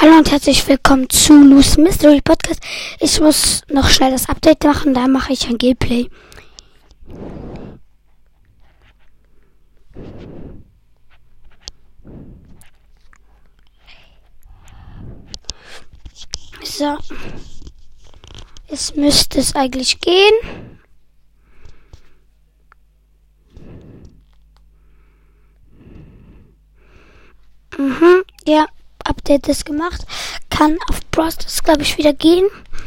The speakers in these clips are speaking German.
Hallo und herzlich willkommen zu Loose Mystery Podcast. Ich muss noch schnell das Update machen, da mache ich ein Gameplay. So. Jetzt müsste es eigentlich gehen. Mhm, ja. Update ist gemacht. Kann auf Process, glaube ich, wieder gehen.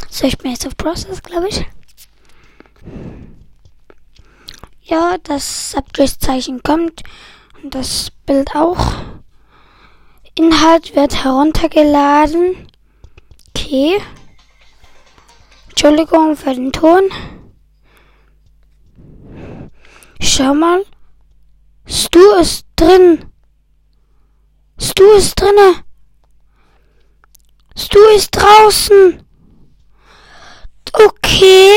So, ich bin jetzt auf Process, glaube ich. Ja, das Upgrade-Zeichen kommt. Und das Bild auch. Inhalt wird heruntergeladen. Okay. Entschuldigung für den Ton. Schau mal. Stu ist drin. Stu ist drinne. Stu ist draußen. Okay.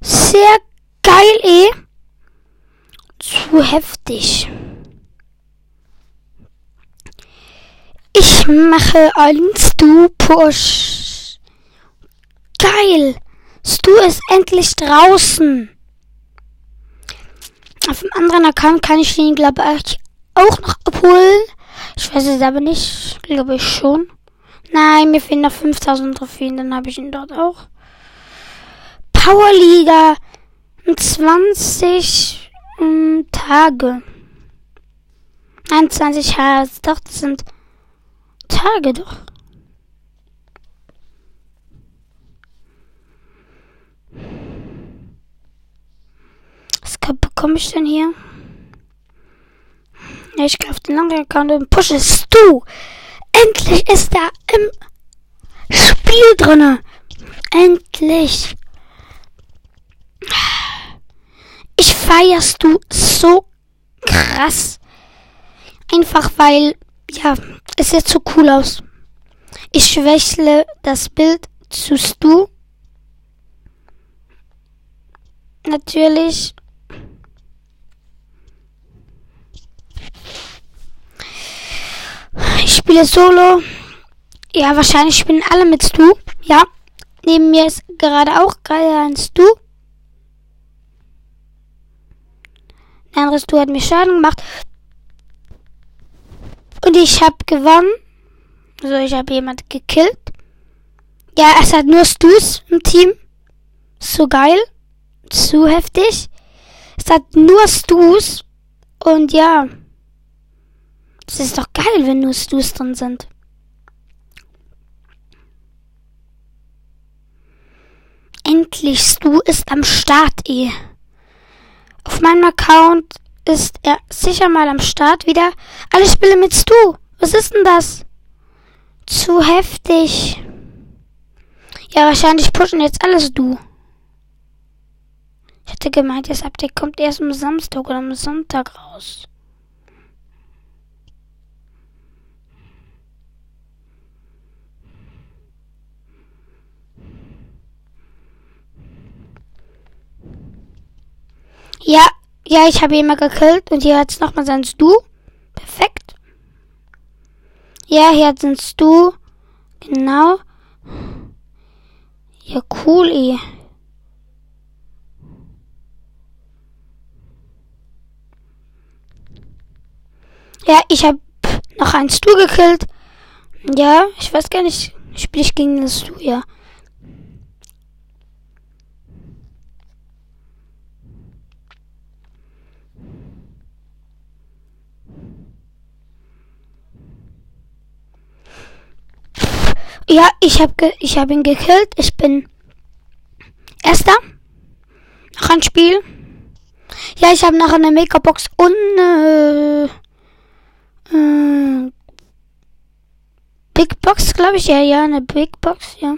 Sehr geil, eh. Zu heftig. Ich mache einen Stu-Push. Geil. Stu ist endlich draußen. Auf dem anderen Account kann ich ihn, glaube ich, auch noch abholen. Ich weiß es aber nicht. Glaube ich schon. Nein, mir fehlen noch 5000 Trophäen, dann habe ich ihn dort auch. Powerliga 20 ähm, Tage. 21 Hertz. Doch, das sind Tage doch. Was bekomme ich denn hier? Ich kaufe den langen Account und pushest du. Endlich ist er im Spiel drinne. Endlich. Ich feierst du so krass. Einfach weil, ja, es sieht so cool aus. Ich wechsle das Bild zu Stu. Natürlich Ich spiele Solo. Ja, wahrscheinlich spielen alle mit Stu. Ja. Neben mir ist gerade auch gerade ein Stu. Der andere Stu hat mir Schaden gemacht. Und ich habe gewonnen. Also ich habe jemand gekillt. Ja, es hat nur Stus im Team. So geil. Zu heftig. Es hat nur Stus. Und ja. Es ist doch geil, wenn nur Stus drin sind. Endlich, Stu ist am Start, eh. Auf meinem Account ist er sicher mal am Start wieder. Alle Spiele mit Stu. Was ist denn das? Zu heftig. Ja, wahrscheinlich pushen jetzt alles du. Ich hätte gemeint, das Update kommt erst am Samstag oder am Sonntag raus. Ja, ja, ich habe ihn mal gekillt und hier hat's nochmal sein Stu. Perfekt. Ja, hier hat ein Stu. Genau. Ja, cool, ey. Ja, ich habe noch einen Stu gekillt. Ja, ich weiß gar nicht. Spiele ich gegen den Stu, ja. Ja, ich habe ich hab ihn gekillt. Ich bin Erster. Noch ein Spiel. Ja, ich habe noch eine Make-up-Box und eine äh, Big Box, glaube ich. Ja, ja, eine Big Box, ja.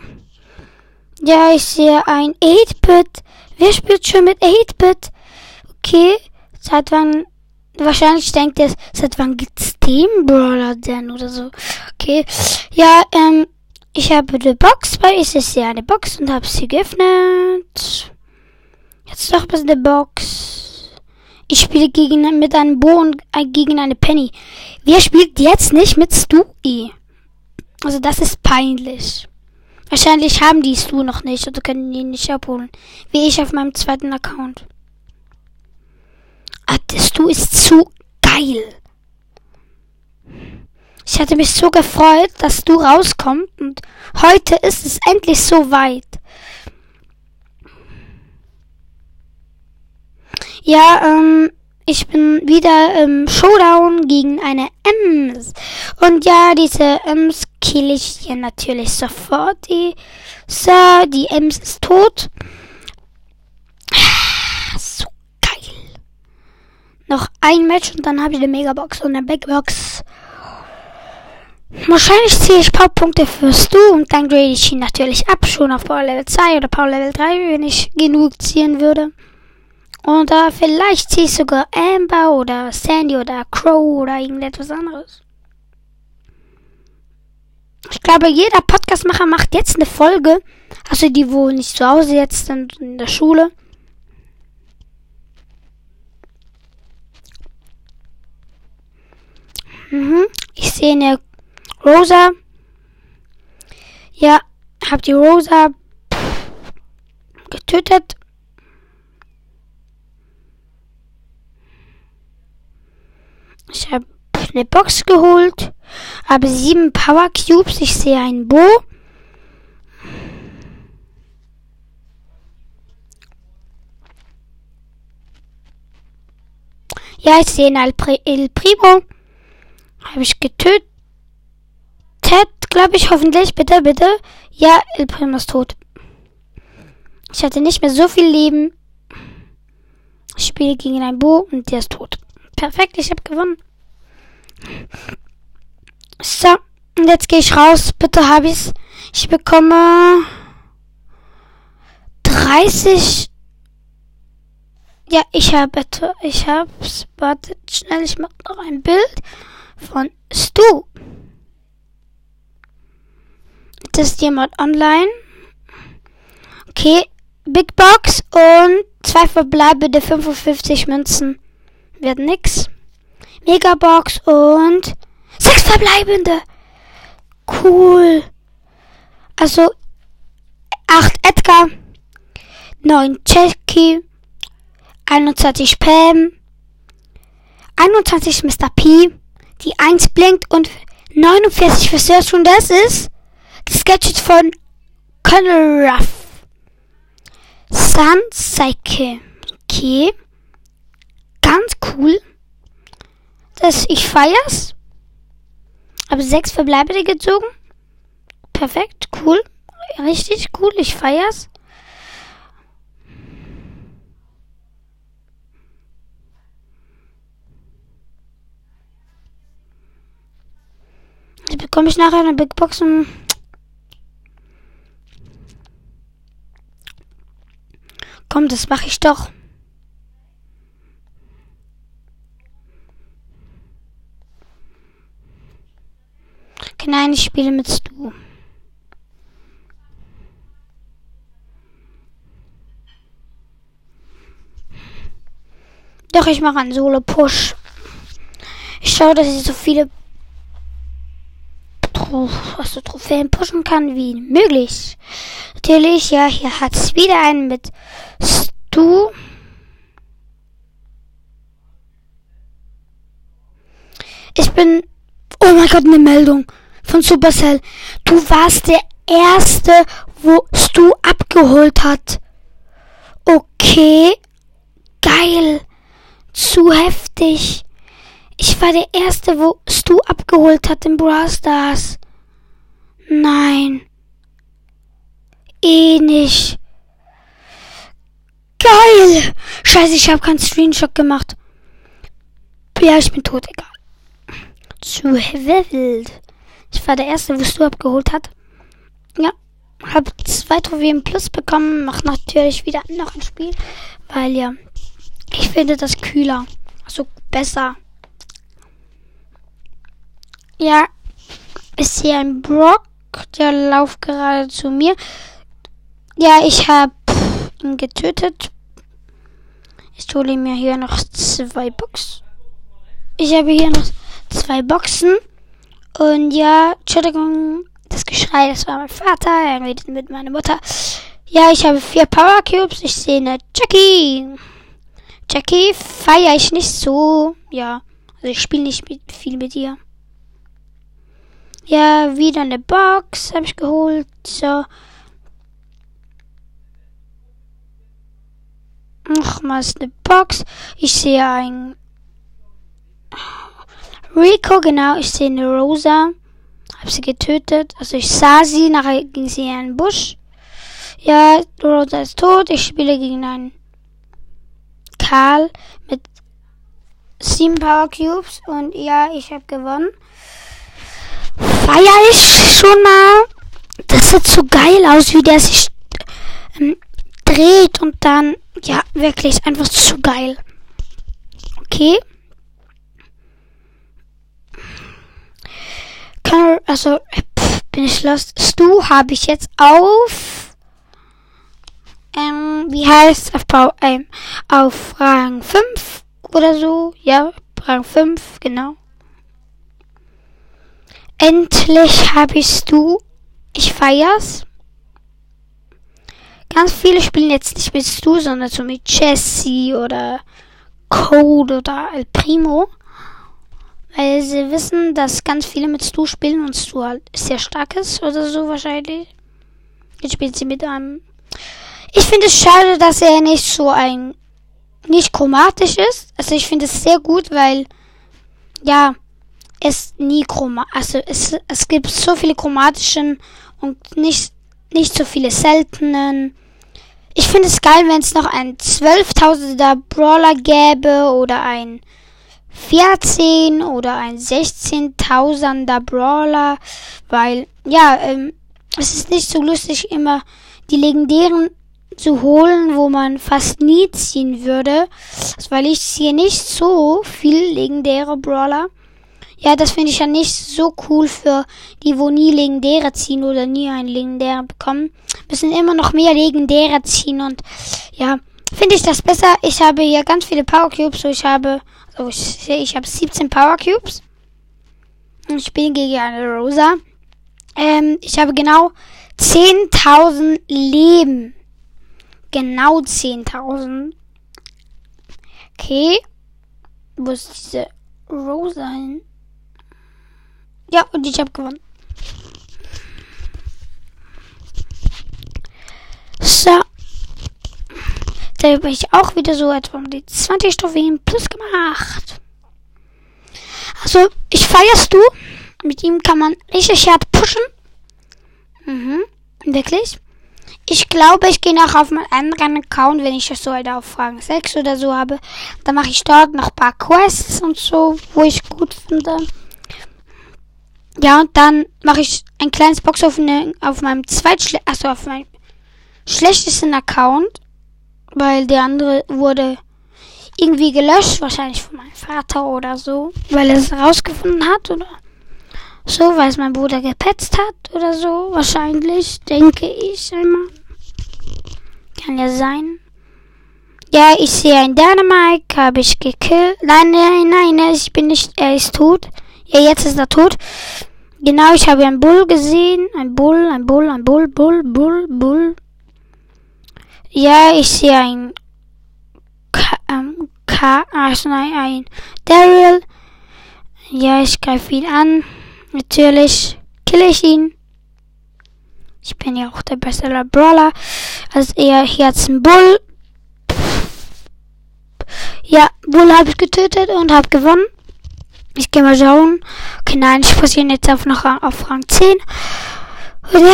Ja, ich sehe ein 8-Bit. Wer spielt schon mit 8-Bit? Okay. Seit wann? Wahrscheinlich denkt er, seit wann gibt's Team Brawler denn oder so. Okay. Ja, ähm, ich habe die Box, weil ich sehe eine Box und habe sie geöffnet. Jetzt doch was eine Box. Ich spiele gegen mit einem Bo und äh, gegen eine Penny. Wer spielt jetzt nicht mit Stewie? Also das ist peinlich. Wahrscheinlich haben die es du noch nicht oder können die nicht abholen. Wie ich auf meinem zweiten Account. Ah, das du ist zu geil. Ich hatte mich so gefreut, dass du rauskommst und heute ist es endlich so weit. Ja, ähm, ich bin wieder im Showdown gegen eine Ems. Und ja, diese Ems kill ich hier natürlich sofort. Die Sir, die Ems ist tot. So geil. Noch ein Match und dann habe ich eine Megabox und eine Big Box. Wahrscheinlich ziehe ich Powerpunkte für Stu und dann grade ich ihn natürlich ab, schon auf Power Level 2 oder Power Level 3, wenn ich genug ziehen würde. Und äh, vielleicht ziehe ich sogar Amber oder Sandy oder Crow oder irgendetwas anderes. Ich glaube, jeder Podcastmacher macht jetzt eine Folge. Also die, wo nicht zu Hause jetzt sind in der Schule. Mhm. Ich sehe eine Rosa. Ja, hab die Rosa getötet. Ich habe eine Box geholt. Habe sieben Power Cubes. Ich sehe ein Bo. Ja, ich sehe ein El, El Primo. Habe ich getötet. Glaube ich, hoffentlich. Bitte, bitte. Ja, El Primo ist tot. Ich hatte nicht mehr so viel Leben. Ich spiele gegen ein Bo und der ist tot. Perfekt, ich habe gewonnen. So, und jetzt gehe ich raus. Bitte habe ich's. Ich bekomme 30. Ja, ich habe ich hab's. Wartet schnell, ich mache noch ein Bild von Stu. Das ist jemand online. Okay, Big Box und zwei verbleibende 55 Münzen. Wird nix. Megabox und sechs verbleibende. Cool. Also acht Edgar, neun Jackie, 21 Pam, 21 Mr. P, die 1 blinkt und 49 für Search und das ist Gadget von Colonel Ruff. Sun Cycle. Okay. Ganz cool. Das, ich feier's. Habe sechs Verbleibende gezogen. Perfekt, cool. Richtig cool, ich feier's. Bekomme ich nachher eine Big Box und Komm, das mache ich doch. Okay, nein, ich spiele mit Stu. Doch, ich mache einen Solo-Push. Ich schaue, dass ich so viele also Trophäen pushen kann wie möglich. Natürlich, ja, hier hat es wieder einen mit Stu. Ich bin. Oh mein Gott, eine Meldung von Supercell. Du warst der Erste, wo Stu abgeholt hat. Okay. Geil. Zu heftig. Ich war der Erste, wo Stu abgeholt hat im Brawl Stars. Nein. Eh nicht. Geil! Scheiße, ich habe keinen Screenshot gemacht. Ja, ich bin tot, egal. Zu wild. Ich war der Erste, wo du abgeholt hat. Ja. Hab zwei Trophäen plus bekommen. Mach natürlich wieder noch ein Spiel. Weil ja. Ich finde das kühler. Also besser. Ja. Ist hier ein Brock. Der lauft gerade zu mir. Ja, ich hab ihn getötet. Ich hole mir hier noch zwei Boxen. Ich habe hier noch zwei Boxen. Und ja, Entschuldigung, Das Geschrei, das war mein Vater. Er redet mit meiner Mutter. Ja, ich habe vier Power Cubes. Ich sehe eine Jackie. Jackie feiere ich nicht so. Ja, also ich spiele nicht mit, viel mit ihr. Ja, wieder eine Box habe ich geholt. So. Nochmals eine Box. Ich sehe ein Rico, genau. Ich sehe eine Rosa. Hab sie getötet. Also ich sah sie, nachher ging sie in einen Busch. Ja, Rosa ist tot. Ich spiele gegen einen Karl mit sieben Power Cubes. Und ja, ich habe gewonnen. Feier ich schon mal. Das sieht so geil aus, wie der sich ähm, dreht und dann, ja, wirklich einfach zu geil. Okay. Also, pff, bin ich lost. Stu habe ich jetzt auf, ähm, wie heißt auf, ähm, auf Rang 5 oder so. Ja, Rang 5, genau. Endlich habe ich Stu. Ich feier's. Ganz viele spielen jetzt nicht mit Stu, sondern so mit Jesse oder Code oder El Primo. Weil sie wissen, dass ganz viele mit Stu spielen und Stu halt sehr stark ist oder so wahrscheinlich. Jetzt spielt sie mit einem. Ich finde es schade, dass er nicht so ein. nicht chromatisch ist. Also ich finde es sehr gut, weil. Ja. Es nie chroma. Also es, es gibt so viele chromatischen und nicht, nicht so viele seltenen. Ich finde es geil, wenn es noch ein 12.000er Brawler gäbe oder ein 14 oder ein 16.000er Brawler, weil, ja, ähm, es ist nicht so lustig, immer die legendären zu holen, wo man fast nie ziehen würde, weil ich ziehe nicht so viel legendäre Brawler. Ja, das finde ich ja nicht so cool für die, wo nie Legendäre ziehen oder nie einen Legendäre bekommen. Müssen immer noch mehr Legendäre ziehen und ja, finde ich das besser. Ich habe hier ganz viele Power Cubes, so ich habe so, ich, ich habe 17 Power Cubes. Und ich bin gegen eine Rosa. Ähm, ich habe genau 10.000 Leben. Genau 10.000. Okay. Wo ist diese Rosa hin? Ja, und ich habe gewonnen. So. Da habe ich auch wieder so etwa um die 20 Trophäen plus gemacht. Also, ich feierst du. Mit ihm kann man richtig hart pushen. Mhm, wirklich. Ich glaube, ich gehe noch auf meinen anderen Account, wenn ich das so halt auf Fragen 6 oder so habe. Dann mache ich dort noch ein paar Quests und so, wo ich gut finde. Ja, und dann mache ich ein kleines Box auf, ne, meinem zweitschle also auf meinem schlechtesten Account weil der andere wurde irgendwie gelöscht, wahrscheinlich von meinem Vater oder so, weil er es rausgefunden hat oder so, weil es mein Bruder gepetzt hat oder so, wahrscheinlich, denke ich einmal. Kann ja sein. Ja, ich sehe ein Dynamite, habe ich gekillt. Nein, nein, nein, ich bin nicht, er ist tot. Ja, jetzt ist er tot. Genau, ich habe einen Bull gesehen. Ein Bull, ein Bull, ein Bull, Bull, Bull, Bull. Ja, ich sehe ein K, ähm, K, also nein, ein Daryl. Ja, ich greife ihn an. Natürlich kille ich ihn. Ich bin ja auch der beste Brawler. Also eher hier hat's einen Bull. Ja, Bull habe ich getötet und habe gewonnen. Ich gehe mal schauen. Okay, nein, ich passiere jetzt auf noch auf Rang 10. Und ja.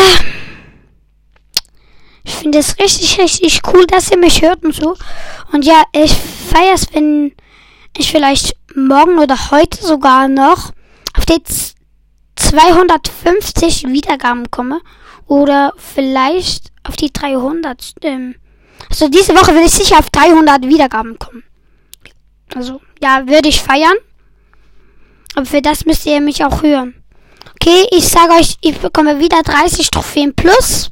Ich finde es richtig, richtig cool, dass ihr mich hört und so. Und ja, ich feiere es, wenn ich vielleicht morgen oder heute sogar noch auf die 250 Wiedergaben komme. Oder vielleicht auf die 300. Ähm, also diese Woche will ich sicher auf 300 Wiedergaben kommen. Also, ja, würde ich feiern. Aber für das müsst ihr mich auch hören. Okay, ich sage euch, ich bekomme wieder 30 Trophäen plus.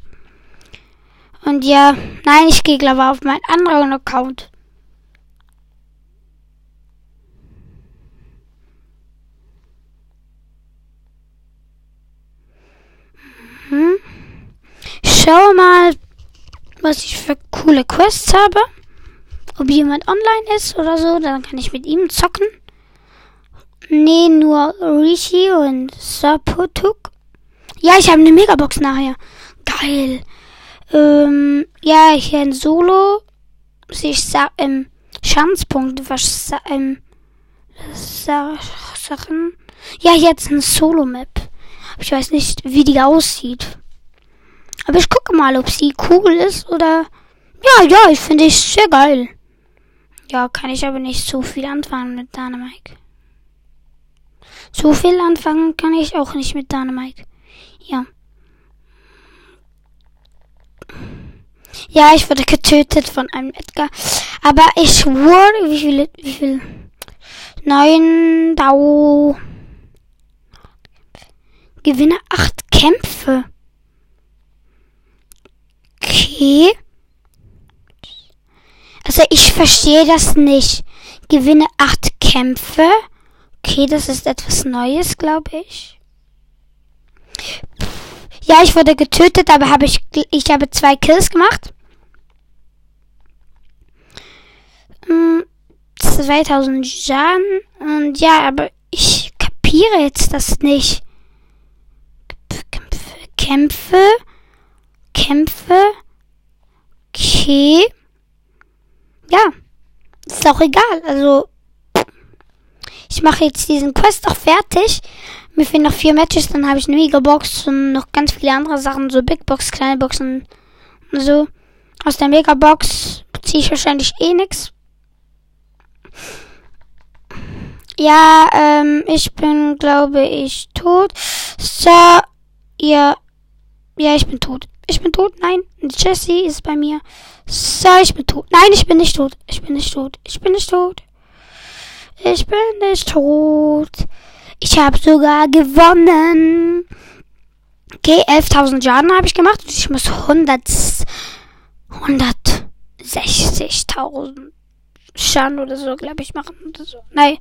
Und ja, nein, ich gehe glaube auf meinen anderen Account. Hm. Schau mal, was ich für coole Quests habe. Ob jemand online ist oder so, dann kann ich mit ihm zocken. Nee, nur Rishi und Sapotuk. Ja, ich habe eine Megabox nachher. Geil. Ähm, ja, hier in Solo. Ich sag, ähm, Schanzpunkt, was, ähm, Sachen. Ja, jetzt ein Solo-Map. Ich weiß nicht, wie die aussieht. Aber ich gucke mal, ob sie cool ist oder. Ja, ja, ich finde es sehr geil. Ja, kann ich aber nicht so viel anfangen mit Dynamite. So viel anfangen kann ich auch nicht mit Dynamite. Ja. Ja, ich wurde getötet von einem Edgar. Aber ich wurde, wie viel, wie viel? Neun Dau. Gewinne acht Kämpfe. Okay. Also ich verstehe das nicht. Gewinne acht Kämpfe. Okay, das ist etwas Neues, glaube ich. Ja, ich wurde getötet, aber habe ich ich habe zwei Kills gemacht. 2000 hm, Schaden und ja, aber ich kapiere jetzt das nicht. Kämpfe, Kämpfe, Kämpfe. Okay. Ja, ist auch egal. Also ich mache jetzt diesen Quest auch fertig. Mir fehlen noch vier Matches, dann habe ich eine Megabox und noch ganz viele andere Sachen, so Big Box, kleine Boxen und so. Aus der Megabox ziehe ich wahrscheinlich eh nix. Ja, ähm, ich bin, glaube ich, tot. So, ja, ja, ich bin tot. Ich bin tot. Nein, Jesse ist bei mir. So, ich bin tot. Nein, ich bin nicht tot. Ich bin nicht tot. Ich bin nicht tot. Ich bin nicht tot. Ich habe sogar gewonnen. Okay, 11.000 Schaden habe ich gemacht. Und ich muss 100, 160.000 Schaden oder so, glaube ich, machen. Oder so. Nein,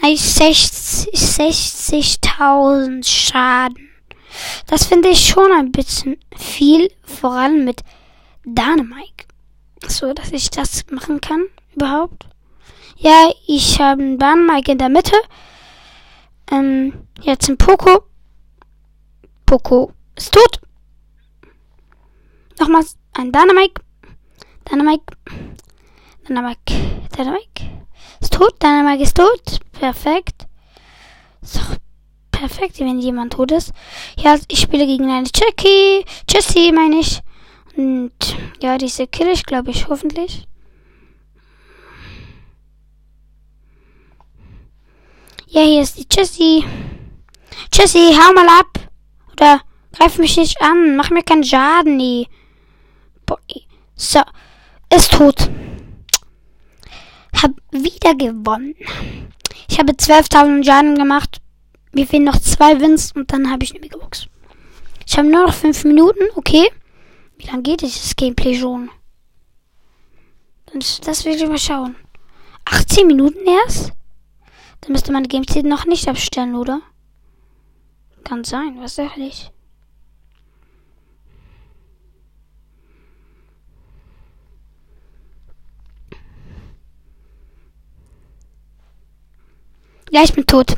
nein 60.000 60 Schaden. Das finde ich schon ein bisschen viel, vor allem mit Dynamite. So, dass ich das machen kann, überhaupt. Ja, ich habe einen Bahnmike in der Mitte. Ähm, jetzt ein Poco. Poco ist tot. Nochmals ein Dynamite. Dynamite. Dynamite. Dynamite. Ist tot. Dynamite ist tot. Perfekt. So, perfekt, wenn jemand tot ist. Ja, ich spiele gegen eine Jackie. Jessie, meine ich. Und ja, diese kill ich, glaube ich, hoffentlich. Ja, hier ist die Jessie. Jessie, hau mal ab. Oder greif mich nicht an. Mach mir keinen Schaden, nee. So. Ist tot. Hab wieder gewonnen. Ich habe 12.000 Schaden gemacht. Mir fehlen noch zwei Wins und dann habe ich eine Megabox. Ich habe nur noch 5 Minuten, okay. Wie lange geht dieses Gameplay schon? Das will ich mal schauen. 18 Minuten erst? Dann müsste man die Gamezeit noch nicht abstellen, oder? Kann sein, was sag ich? Ja, ich bin tot.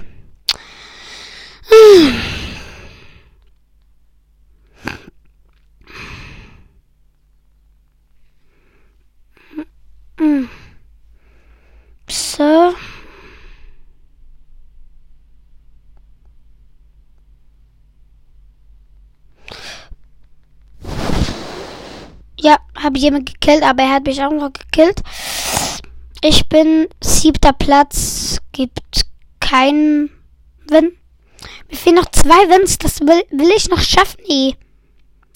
So. Ja, habe jemand gekillt, aber er hat mich auch noch gekillt. Ich bin siebter Platz, gibt keinen Win. Mir fehlen noch zwei Wins, das will, will ich noch schaffen, ey.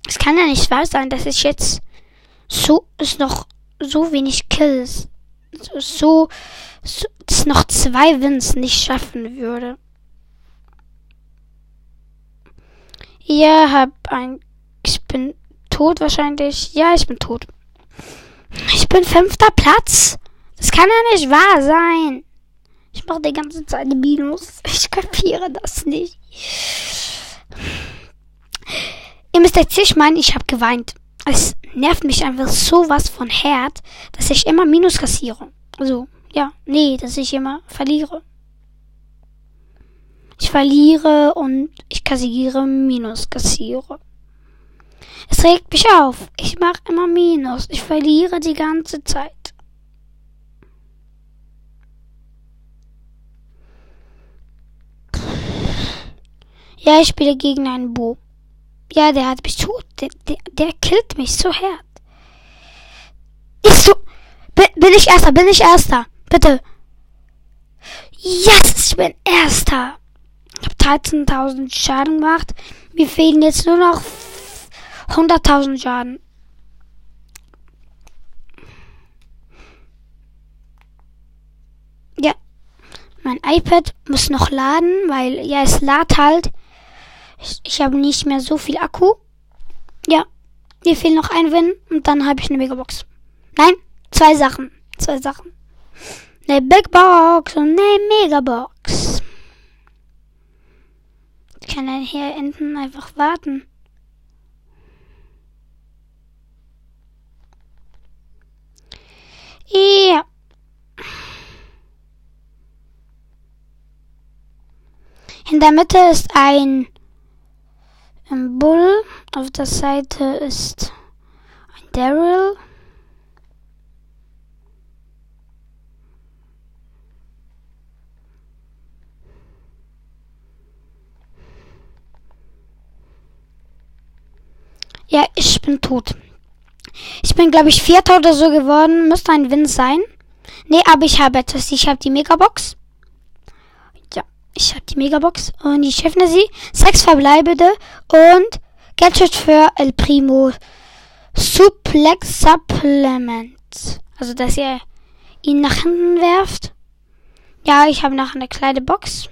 Es kann ja nicht wahr sein, dass ich jetzt so, ist noch so wenig Kills, so, so, so dass noch zwei Wins nicht schaffen würde. Ja, hab ein, ich bin tot wahrscheinlich. Ja, ich bin tot. Ich bin fünfter Platz. Das kann ja nicht wahr sein. Ich mache die ganze Zeit Minus. Ich kapiere das nicht. Ihr müsst jetzt nicht meinen, ich habe geweint. es nervt mich einfach sowas von hart, dass ich immer Minus kassiere. Also, ja, nee, dass ich immer verliere. Ich verliere und ich kassiere Minus kassiere. Es regt mich auf. Ich mache immer Minus. Ich verliere die ganze Zeit. Ja, ich spiele gegen einen Bo. Ja, der hat mich tot. Der, der, der killt mich so hart. Ich so. Bin, ich Erster? Bin ich Erster? Bitte. Yes, ich bin Erster. Ich habe 13.000 Schaden gemacht. Mir fehlen jetzt nur noch 100.000 Schaden. Ja. Mein iPad muss noch laden, weil ja, es lädt halt. Ich, ich habe nicht mehr so viel Akku. Ja. Mir fehlt noch ein Win und dann habe ich eine Megabox. Nein, zwei Sachen. Zwei Sachen. Eine Big Box und eine Megabox. Ich kann dann hier hinten einfach warten. Ja. In der Mitte ist ein Bull. Auf der Seite ist ein Daryl. Ja, ich bin tot. Ich bin, glaube ich, Vierter oder so geworden. Müsste ein Win sein. Nee, aber ich habe etwas. Ich habe die Megabox. Ich habe die Megabox und ich öffne sie. Sechs verbleibende und Gadget für El Primo. Suplex Supplement. Also, dass ihr ihn nach hinten werft. Ja, ich habe noch eine kleine Box.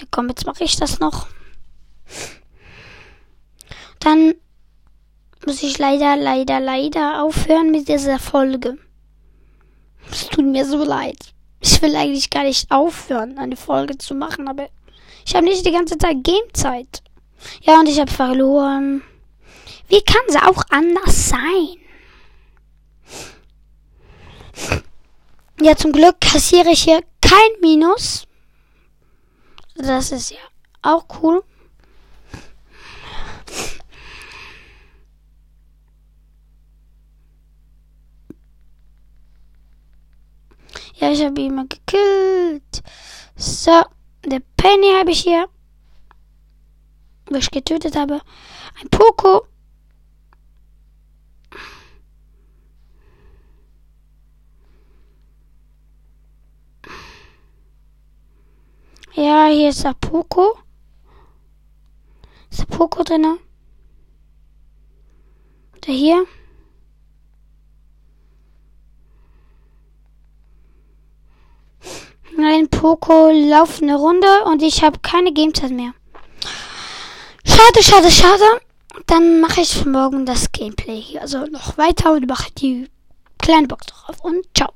Ja, komm, jetzt mache ich das noch. Dann muss ich leider, leider, leider aufhören mit dieser Folge. Es tut mir so leid. Ich will eigentlich gar nicht aufhören, eine Folge zu machen, aber ich habe nicht die ganze Zeit Gamezeit. Ja, und ich habe verloren. Wie kann es auch anders sein? Ja, zum Glück kassiere ich hier kein Minus. Das ist ja auch cool. Ja, ich habe ihn mal gekillt. So, der Penny habe ich hier. Wo ich getötet habe. Ein Poco. Ja, hier ist Poco. Ist Poco drin? Der hier. Nein, Poco laufende Runde und ich habe keine Gamezeit mehr. Schade, schade, schade. Dann mache ich morgen das Gameplay hier. Also noch weiter und mache die kleine Box drauf. Und ciao.